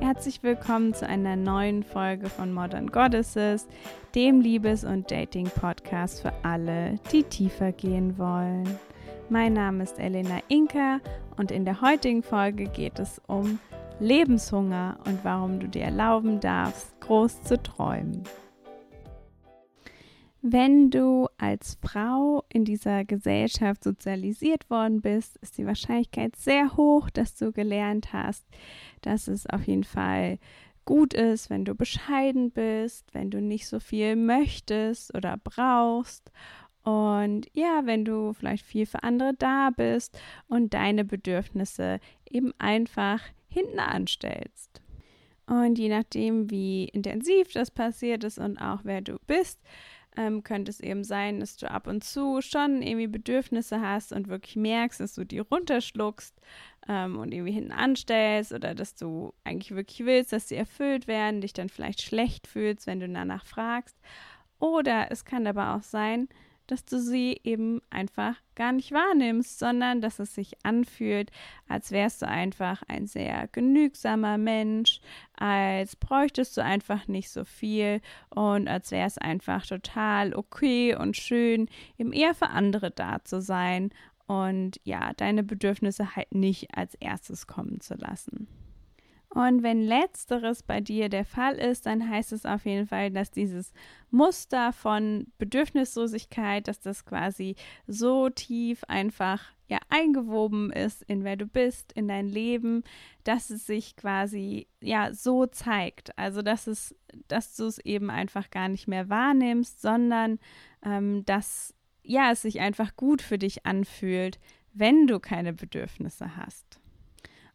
Herzlich willkommen zu einer neuen Folge von Modern Goddesses, dem Liebes- und Dating-Podcast für alle, die tiefer gehen wollen. Mein Name ist Elena Inka und in der heutigen Folge geht es um Lebenshunger und warum du dir erlauben darfst, groß zu träumen. Wenn du als Frau in dieser Gesellschaft sozialisiert worden bist, ist die Wahrscheinlichkeit sehr hoch, dass du gelernt hast, dass es auf jeden Fall gut ist, wenn du bescheiden bist, wenn du nicht so viel möchtest oder brauchst. Und ja, wenn du vielleicht viel für andere da bist und deine Bedürfnisse eben einfach hinten anstellst. Und je nachdem, wie intensiv das passiert ist und auch wer du bist, ähm, könnte es eben sein, dass du ab und zu schon irgendwie Bedürfnisse hast und wirklich merkst, dass du die runterschluckst ähm, und irgendwie hinten anstellst oder dass du eigentlich wirklich willst, dass sie erfüllt werden, dich dann vielleicht schlecht fühlst, wenn du danach fragst. Oder es kann aber auch sein, dass du sie eben einfach gar nicht wahrnimmst, sondern dass es sich anfühlt, als wärst du einfach ein sehr genügsamer Mensch, als bräuchtest du einfach nicht so viel und als wäre es einfach total okay und schön, eben eher für andere da zu sein und ja, deine Bedürfnisse halt nicht als erstes kommen zu lassen. Und wenn letzteres bei dir der Fall ist, dann heißt es auf jeden Fall, dass dieses Muster von Bedürfnislosigkeit, dass das quasi so tief einfach ja eingewoben ist in wer du bist, in dein Leben, dass es sich quasi ja so zeigt. Also dass es, dass du es eben einfach gar nicht mehr wahrnimmst, sondern ähm, dass ja es sich einfach gut für dich anfühlt, wenn du keine Bedürfnisse hast.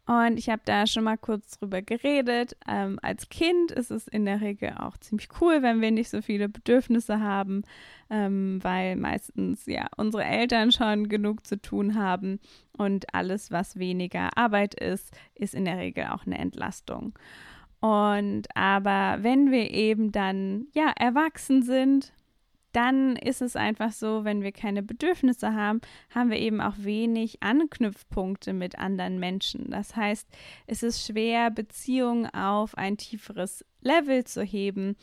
Und ich habe da schon mal kurz drüber geredet. Ähm, als Kind ist es in der Regel auch ziemlich cool, wenn wir nicht so viele Bedürfnisse haben, ähm, weil meistens ja unsere Eltern schon genug zu tun haben und alles, was weniger Arbeit ist, ist in der Regel auch eine Entlastung. Und aber wenn wir eben dann ja erwachsen sind, dann ist es einfach so, wenn wir keine Bedürfnisse haben, haben wir eben auch wenig Anknüpfpunkte mit anderen Menschen. Das heißt, es ist schwer, Beziehungen auf ein tieferes Level zu heben,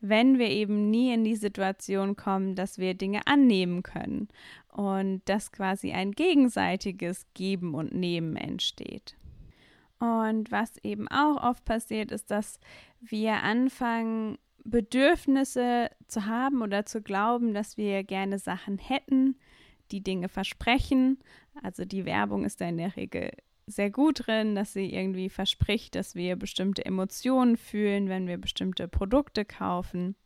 wenn wir eben nie in die Situation kommen, dass wir Dinge annehmen können und dass quasi ein gegenseitiges Geben und Nehmen entsteht. Und was eben auch oft passiert, ist, dass wir anfangen, Bedürfnisse zu haben oder zu glauben, dass wir gerne Sachen hätten, die Dinge versprechen. Also die Werbung ist da in der Regel sehr gut drin, dass sie irgendwie verspricht, dass wir bestimmte Emotionen fühlen, wenn wir bestimmte Produkte kaufen.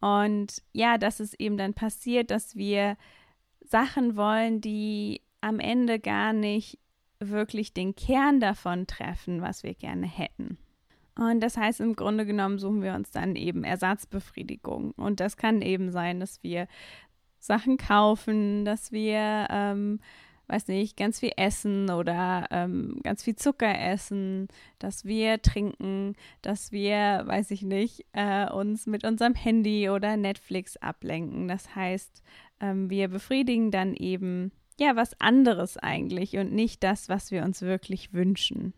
Und ja, dass es eben dann passiert, dass wir Sachen wollen, die am Ende gar nicht wirklich den Kern davon treffen, was wir gerne hätten. Und das heißt, im Grunde genommen suchen wir uns dann eben Ersatzbefriedigung. Und das kann eben sein, dass wir Sachen kaufen, dass wir, ähm, weiß nicht, ganz viel essen oder ähm, ganz viel Zucker essen, dass wir trinken, dass wir, weiß ich nicht, äh, uns mit unserem Handy oder Netflix ablenken. Das heißt, ähm, wir befriedigen dann eben ja was anderes eigentlich und nicht das, was wir uns wirklich wünschen.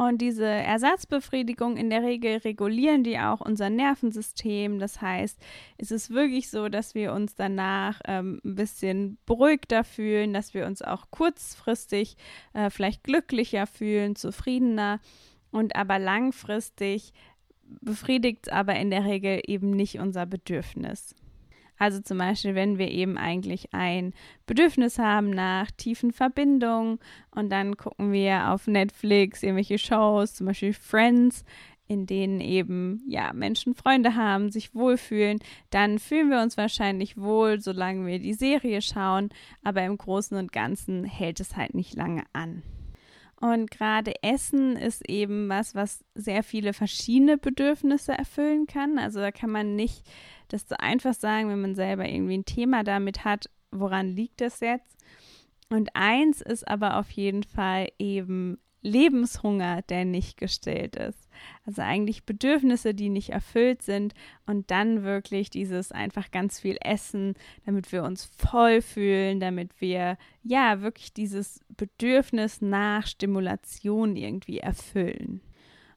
Und diese Ersatzbefriedigung in der Regel regulieren die auch unser Nervensystem. Das heißt, es ist wirklich so, dass wir uns danach ähm, ein bisschen beruhigter fühlen, dass wir uns auch kurzfristig äh, vielleicht glücklicher fühlen, zufriedener und aber langfristig befriedigt es aber in der Regel eben nicht unser Bedürfnis. Also zum Beispiel, wenn wir eben eigentlich ein Bedürfnis haben nach tiefen Verbindungen und dann gucken wir auf Netflix irgendwelche Shows, zum Beispiel Friends, in denen eben ja Menschen Freunde haben, sich wohlfühlen, dann fühlen wir uns wahrscheinlich wohl, solange wir die Serie schauen, aber im Großen und Ganzen hält es halt nicht lange an. Und gerade Essen ist eben was, was sehr viele verschiedene Bedürfnisse erfüllen kann. Also da kann man nicht das so einfach sagen, wenn man selber irgendwie ein Thema damit hat, woran liegt das jetzt? Und eins ist aber auf jeden Fall eben Lebenshunger, der nicht gestillt ist. Also eigentlich Bedürfnisse, die nicht erfüllt sind und dann wirklich dieses einfach ganz viel Essen, damit wir uns voll fühlen, damit wir ja wirklich dieses Bedürfnis nach Stimulation irgendwie erfüllen.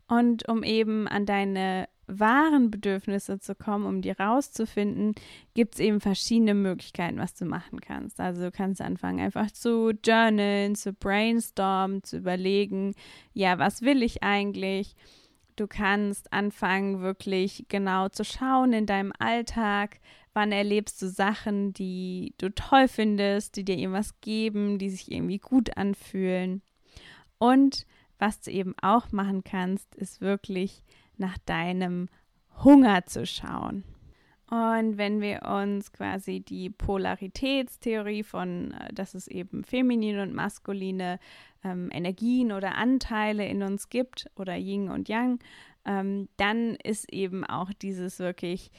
Und um eben an deine wahren Bedürfnisse zu kommen, um die rauszufinden, gibt es eben verschiedene Möglichkeiten, was du machen kannst. Also du kannst anfangen, einfach zu journalen, zu brainstormen, zu überlegen, ja, was will ich eigentlich? Du kannst anfangen, wirklich genau zu schauen in deinem Alltag, wann erlebst du Sachen, die du toll findest, die dir irgendwas geben, die sich irgendwie gut anfühlen. Und was du eben auch machen kannst, ist wirklich nach deinem Hunger zu schauen. Und wenn wir uns quasi die Polaritätstheorie von, äh, dass es eben feminine und maskuline ähm, Energien oder Anteile in uns gibt oder Yin und Yang, ähm, dann ist eben auch dieses wirklich,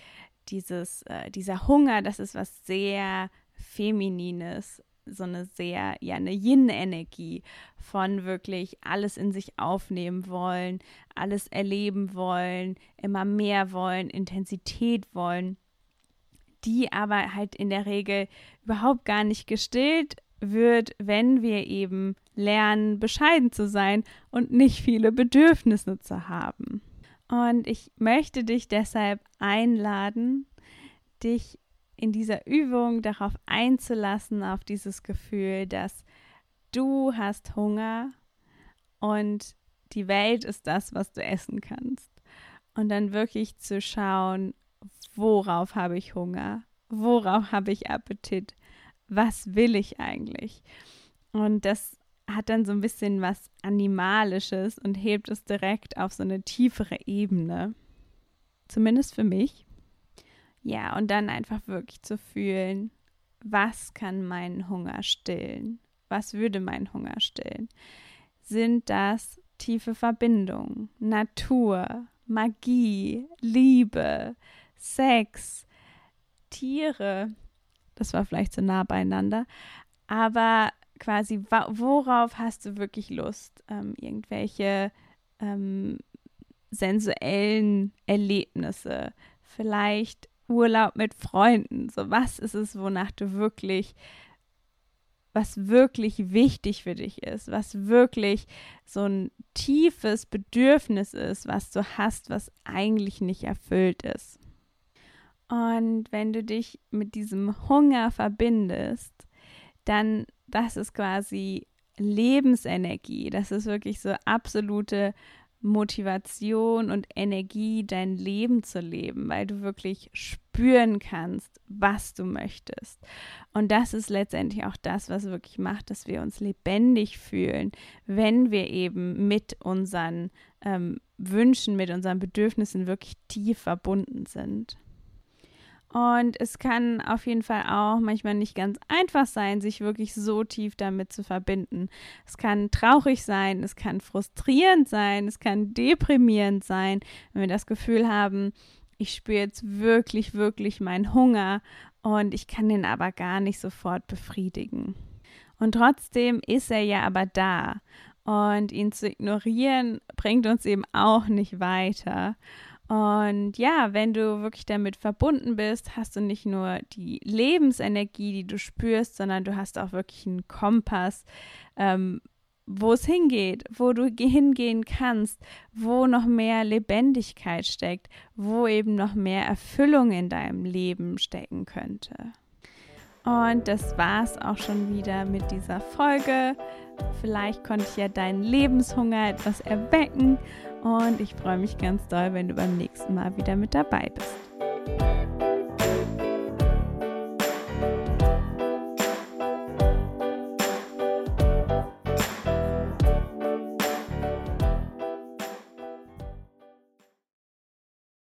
dieses, äh, dieser Hunger, das ist was sehr Feminines so eine sehr, ja, eine Yin-Energie von wirklich alles in sich aufnehmen wollen, alles erleben wollen, immer mehr wollen, Intensität wollen, die aber halt in der Regel überhaupt gar nicht gestillt wird, wenn wir eben lernen, bescheiden zu sein und nicht viele Bedürfnisse zu haben. Und ich möchte dich deshalb einladen, dich in dieser Übung darauf einzulassen, auf dieses Gefühl, dass du hast Hunger und die Welt ist das, was du essen kannst. Und dann wirklich zu schauen, worauf habe ich Hunger? Worauf habe ich Appetit? Was will ich eigentlich? Und das hat dann so ein bisschen was Animalisches und hebt es direkt auf so eine tiefere Ebene. Zumindest für mich. Ja, und dann einfach wirklich zu fühlen, was kann meinen Hunger stillen? Was würde meinen Hunger stillen? Sind das tiefe Verbindungen, Natur, Magie, Liebe, Sex, Tiere? Das war vielleicht zu nah beieinander, aber quasi, worauf hast du wirklich Lust? Ähm, irgendwelche ähm, sensuellen Erlebnisse, vielleicht Urlaub mit Freunden. So, was ist es, wonach du wirklich, was wirklich wichtig für dich ist, was wirklich so ein tiefes Bedürfnis ist, was du hast, was eigentlich nicht erfüllt ist. Und wenn du dich mit diesem Hunger verbindest, dann das ist quasi Lebensenergie. Das ist wirklich so absolute Motivation und Energie, dein Leben zu leben, weil du wirklich spüren kannst, was du möchtest. Und das ist letztendlich auch das, was wirklich macht, dass wir uns lebendig fühlen, wenn wir eben mit unseren ähm, Wünschen, mit unseren Bedürfnissen wirklich tief verbunden sind. Und es kann auf jeden Fall auch manchmal nicht ganz einfach sein, sich wirklich so tief damit zu verbinden. Es kann traurig sein, es kann frustrierend sein, es kann deprimierend sein, wenn wir das Gefühl haben, ich spüre jetzt wirklich, wirklich meinen Hunger und ich kann den aber gar nicht sofort befriedigen. Und trotzdem ist er ja aber da. Und ihn zu ignorieren bringt uns eben auch nicht weiter. Und ja, wenn du wirklich damit verbunden bist, hast du nicht nur die Lebensenergie, die du spürst, sondern du hast auch wirklich einen Kompass, ähm, wo es hingeht, wo du hingehen kannst, wo noch mehr Lebendigkeit steckt, wo eben noch mehr Erfüllung in deinem Leben stecken könnte. Und das war es auch schon wieder mit dieser Folge. Vielleicht konnte ich ja deinen Lebenshunger etwas erwecken und ich freue mich ganz doll, wenn du beim nächsten Mal wieder mit dabei bist.